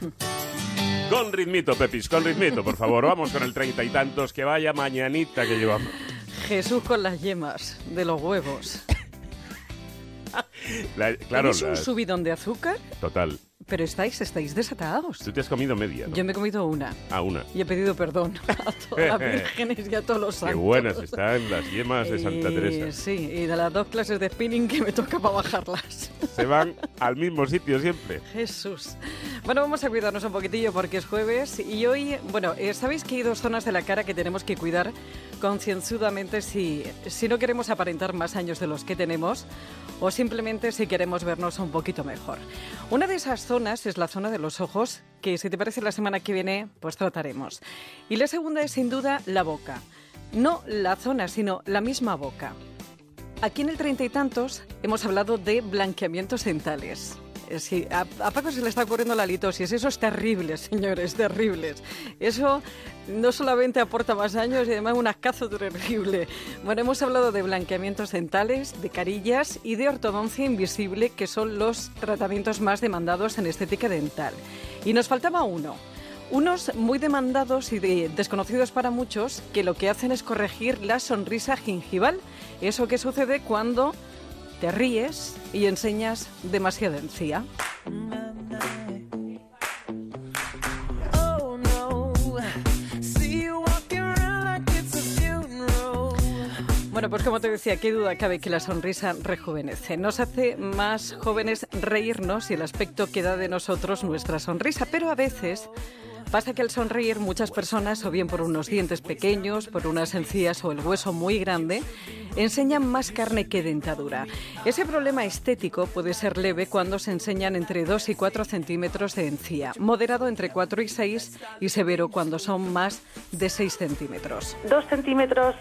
Con ritmito, Pepis, con ritmito, por favor. Vamos con el treinta y tantos, que vaya mañanita que llevamos. Jesús con las yemas de los huevos. La- claro, ¿Tenéis un la- subidón de azúcar? total. Pero estáis, estáis desatados. Tú te has comido media, ¿no? Yo me he comido una Ah, una. y he pedido perdón a todas las vírgenes y a todos los Qué santos. buenas están las yemas de Santa Teresa. Sí, y de las dos clases de spinning que me toca para bajarlas. Se van al mismo sitio siempre. Jesús. Bueno, vamos a cuidarnos un poquitillo porque es jueves y hoy, bueno, eh, sabéis que hay dos zonas de la cara que tenemos que cuidar concienzudamente si, si no queremos aparentar más años de los que tenemos o simplemente si queremos vernos un poquito mejor. Una de esas zonas es la zona de los ojos, que si te parece la semana que viene, pues trataremos. Y la segunda es sin duda la boca. No la zona, sino la misma boca. Aquí en el treinta y tantos hemos hablado de blanqueamientos dentales. Eh, Sí, a, a Paco se le está ocurriendo la litosis. Eso es terrible, señores, terribles. Eso no solamente aporta más años y además un ascazo terrible. Bueno, hemos hablado de blanqueamientos dentales, de carillas y de ortodoncia invisible, que son los tratamientos más demandados en estética dental. Y nos faltaba uno. Unos muy demandados y de- desconocidos para muchos que lo que hacen es corregir la sonrisa gingival. Eso que sucede cuando te ríes y enseñas demasiada encía. Oh. Bueno, pues como te decía, qué duda cabe que la sonrisa rejuvenece. Nos hace más jóvenes reírnos y el aspecto que da de nosotros nuestra sonrisa, pero a veces pasa que al sonreír muchas personas, o bien por unos dientes pequeños, por unas encías o el hueso muy grande, enseñan más carne que dentadura. Ese problema estético puede ser leve cuando se enseñan entre 2 y 4 centímetros de encía, moderado entre 4 y 6 y severo cuando son más de 6 centímetros. Dos centímetros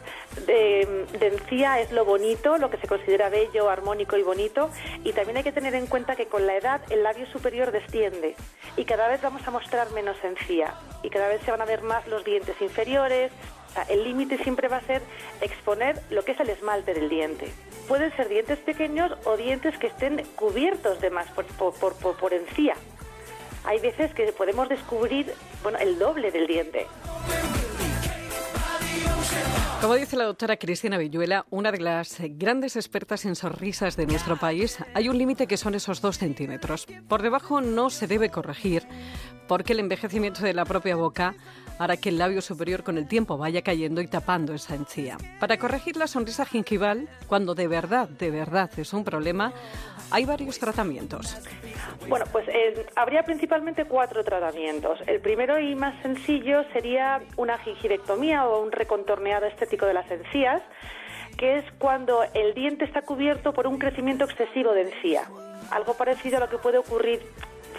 de, de encía es lo bonito, lo que se considera bello, armónico y bonito. Y también hay que tener en cuenta que con la edad el labio superior desciende y cada vez vamos a mostrar menos encía y cada vez se van a ver más los dientes inferiores. El límite siempre va a ser exponer lo que es el esmalte del diente. Pueden ser dientes pequeños o dientes que estén cubiertos de más por, por, por- por encía. Hay veces que podemos descubrir bueno, el doble del diente. Como dice la doctora Cristina Villuela, una de las grandes expertas en sonrisas de nuestro país, hay un límite que son esos dos centímetros. Por debajo no se debe corregir porque el envejecimiento de la propia boca hará que el labio superior con el tiempo vaya cayendo y tapando esa encía. Para corregir la sonrisa gingival, cuando de verdad, de verdad es un problema, hay varios tratamientos. Bueno, pues eh, habría principalmente cuatro tratamientos. El primero y más sencillo sería una gingivectomía o un recontorneado estético de las encías, que es cuando el diente está cubierto por un crecimiento excesivo de encía. Algo parecido a lo que puede ocurrir,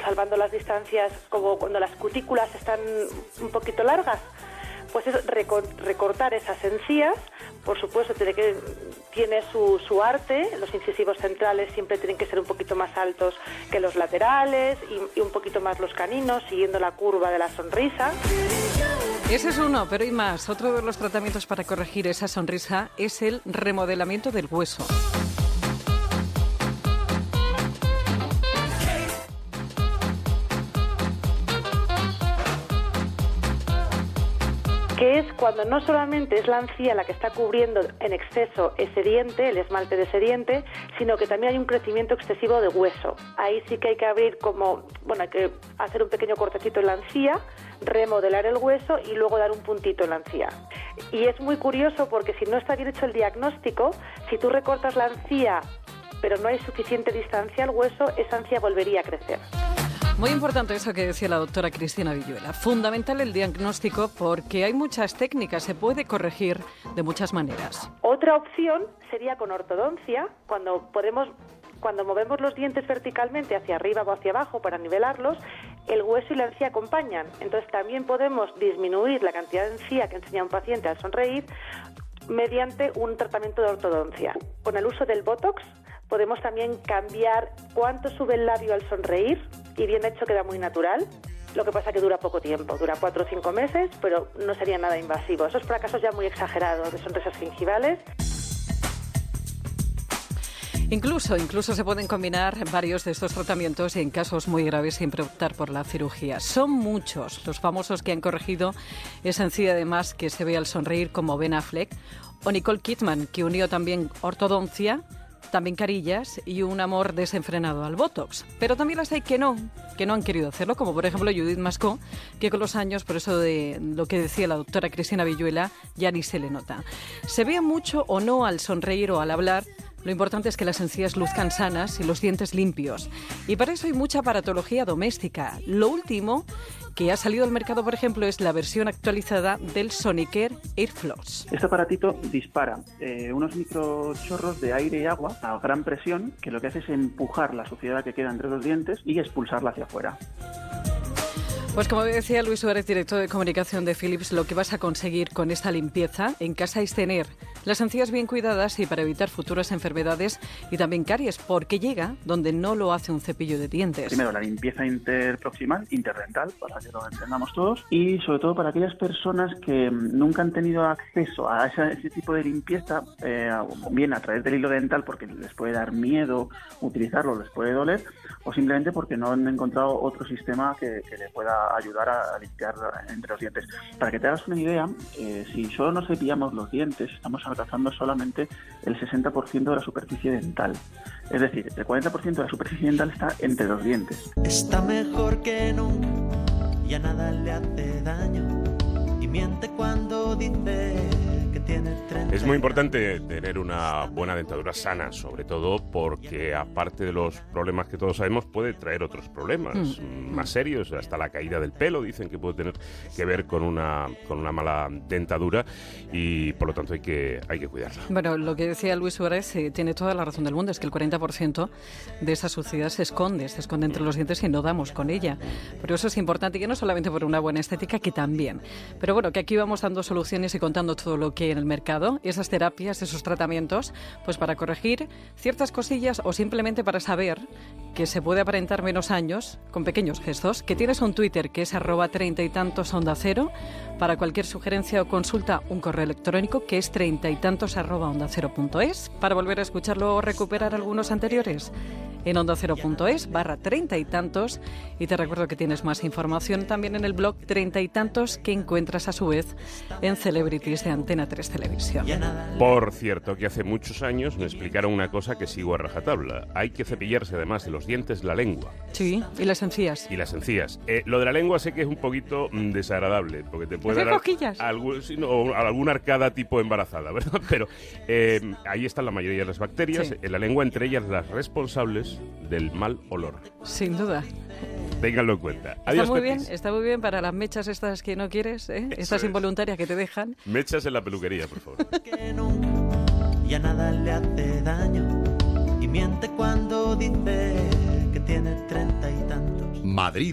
salvando las distancias, como cuando las cutículas están un poquito largas. Pues es recor- recortar esas encías. Por supuesto, tiene, que, tiene su, arte. Los incisivos centrales siempre tienen que ser un poquito más altos que los laterales y un poquito más los caninos, siguiendo la curva de la sonrisa. Ese es uno, pero hay más. Otro de los tratamientos para corregir esa sonrisa es el remodelamiento del hueso. Es cuando no solamente es la encía la que está cubriendo en exceso ese diente, el esmalte de ese diente, sino que también hay un crecimiento excesivo de hueso. Ahí sí que hay que abrir como, bueno, hay que hacer un pequeño cortecito en la encía, remodelar el hueso y luego dar un puntito en la encía. Y es muy curioso porque si no está bien hecho el diagnóstico, si tú recortas la encía pero no hay suficiente distancia al hueso, esa encía volvería a crecer. Muy importante eso que decía la doctora Cristina Villuela. Fundamental el diagnóstico porque hay muchas técnicas, se puede corregir de muchas maneras. Otra opción sería con ortodoncia, cuando podemos cuando movemos los dientes verticalmente hacia arriba o hacia abajo para nivelarlos, el hueso y la encía acompañan. Entonces también podemos disminuir la cantidad de encía que enseña un paciente al sonreír mediante un tratamiento de ortodoncia. Con el uso del Botox podemos también cambiar cuánto sube el labio al sonreír y bien hecho queda muy natural. Lo que pasa que dura poco tiempo, dura cuatro o cinco meses, pero no sería nada invasivo. Eso es para casos ya muy exagerados de sonrisas gingivales. Incluso, incluso se pueden combinar varios de estos tratamientos en casos muy graves siempre optar por la cirugía. Son muchos los famosos que han corregido esa encía además que se ve al sonreír como Ben Affleck o Nicole Kidman que unió también ortodoncia también carillas y un amor desenfrenado al Botox. Pero también las hay que no, que no han querido hacerlo, como por ejemplo Judith Mascó, que con los años, por eso de lo que decía la doctora Cristina Villuela, ya ni se le nota. Se ve mucho o no al sonreír o al hablar, lo importante es que las encías luzcan sanas y los dientes limpios. Y para eso hay mucha aparatología doméstica. Lo último que ha salido al mercado, por ejemplo, es la versión actualizada del Sonicare Airfloss. Este aparatito dispara eh, unos microchorros de aire y agua a gran presión que lo que hace es empujar la suciedad que queda entre los dientes y expulsarla hacia afuera. Pues como decía Luis Suárez, director de comunicación de Philips, lo que vas a conseguir con esta limpieza en casa es tener las encías bien cuidadas y para evitar futuras enfermedades y también caries, porque llega donde no lo hace un cepillo de dientes. Primero, la limpieza interproximal, interdental, para que lo entendamos todos, y sobre todo para aquellas personas que nunca han tenido acceso a ese, ese tipo de limpieza, eh, bien a través del hilo dental, porque les puede dar miedo utilizarlo, les puede doler, o simplemente porque no han encontrado otro sistema que, que le pueda ayudar a, limpiar entre los dientes. Para que te hagas una idea, eh, si solo nos cepillamos los dientes, estamos alcanzando solamente el 60% de la superficie dental. Es decir, el 40% de la superficie dental está entre los dientes. Está mejor que nunca, ya nada le hace daño. Y miente cuando dice que tiene 30. Es muy importante tener una buena dentadura sana, sobre todo porque aparte de los problemas que todos sabemos, puede traer otros problemas mm, más serios, hasta la caída del pelo, dicen que puede tener que ver con una, con una mala dentadura y por lo tanto hay que, hay que cuidarla. Bueno, lo que decía Luis Suárez eh, tiene toda la razón del mundo, es que el 40% de esa suciedad se esconde, se esconde entre los dientes y no damos con ella. Pero eso es importante, que no solamente por una buena estética, que también. Pero bueno, que aquí vamos dando soluciones y contando todo lo que en el mercado, esas terapias, esos tratamientos, pues para corregir ciertas cosillas o simplemente para saber que se puede aparentar menos años con pequeños gestos, que tienes un Twitter que es arroba treinta y tantos onda cero, para cualquier sugerencia o consulta un correo electrónico que es treinta y tantos arroba onda cero punto es, para volver a escucharlo o recuperar algunos anteriores en onda cero punto es barra treinta y tantos y te recuerdo que tienes más información también en el blog treinta y tantos que encuentras a su vez en Celebrities de Antena 3 Televisión. Nada le Por cierto, que hace muchos años me explicaron una cosa que sigo a rajatabla. Hay que cepillarse además de los dientes la lengua Sí, y las encías. y las encías. Eh, lo de la lengua sé que es un poquito mm, desagradable, porque te puede ¿Hacer dar cosquillas? algún- sí, no, o alguna arcada tipo embarazada, ¿verdad? Pero eh, ahí están la mayoría de las bacterias Sí. en la lengua, entre ellas las responsables del mal olor. Sin duda. Ténganlo en cuenta. Está Adiós, muy bien, está muy bien para las mechas estas que no quieres, ¿eh? estas es. involuntarias que te dejan. Mechas en la peluquería, María, por favor. Que nunca, ya nada le hace daño y miente cuando dice que tiene treinta y tantos. Madrid.